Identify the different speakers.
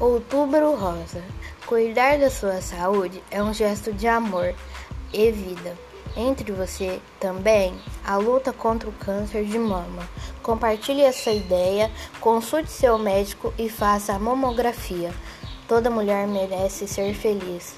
Speaker 1: Outubro Rosa. Cuidar da sua saúde é um gesto de amor e vida. Entre você também a luta contra o câncer de mama. Compartilhe essa ideia, consulte seu médico e faça a mamografia. Toda mulher merece ser feliz.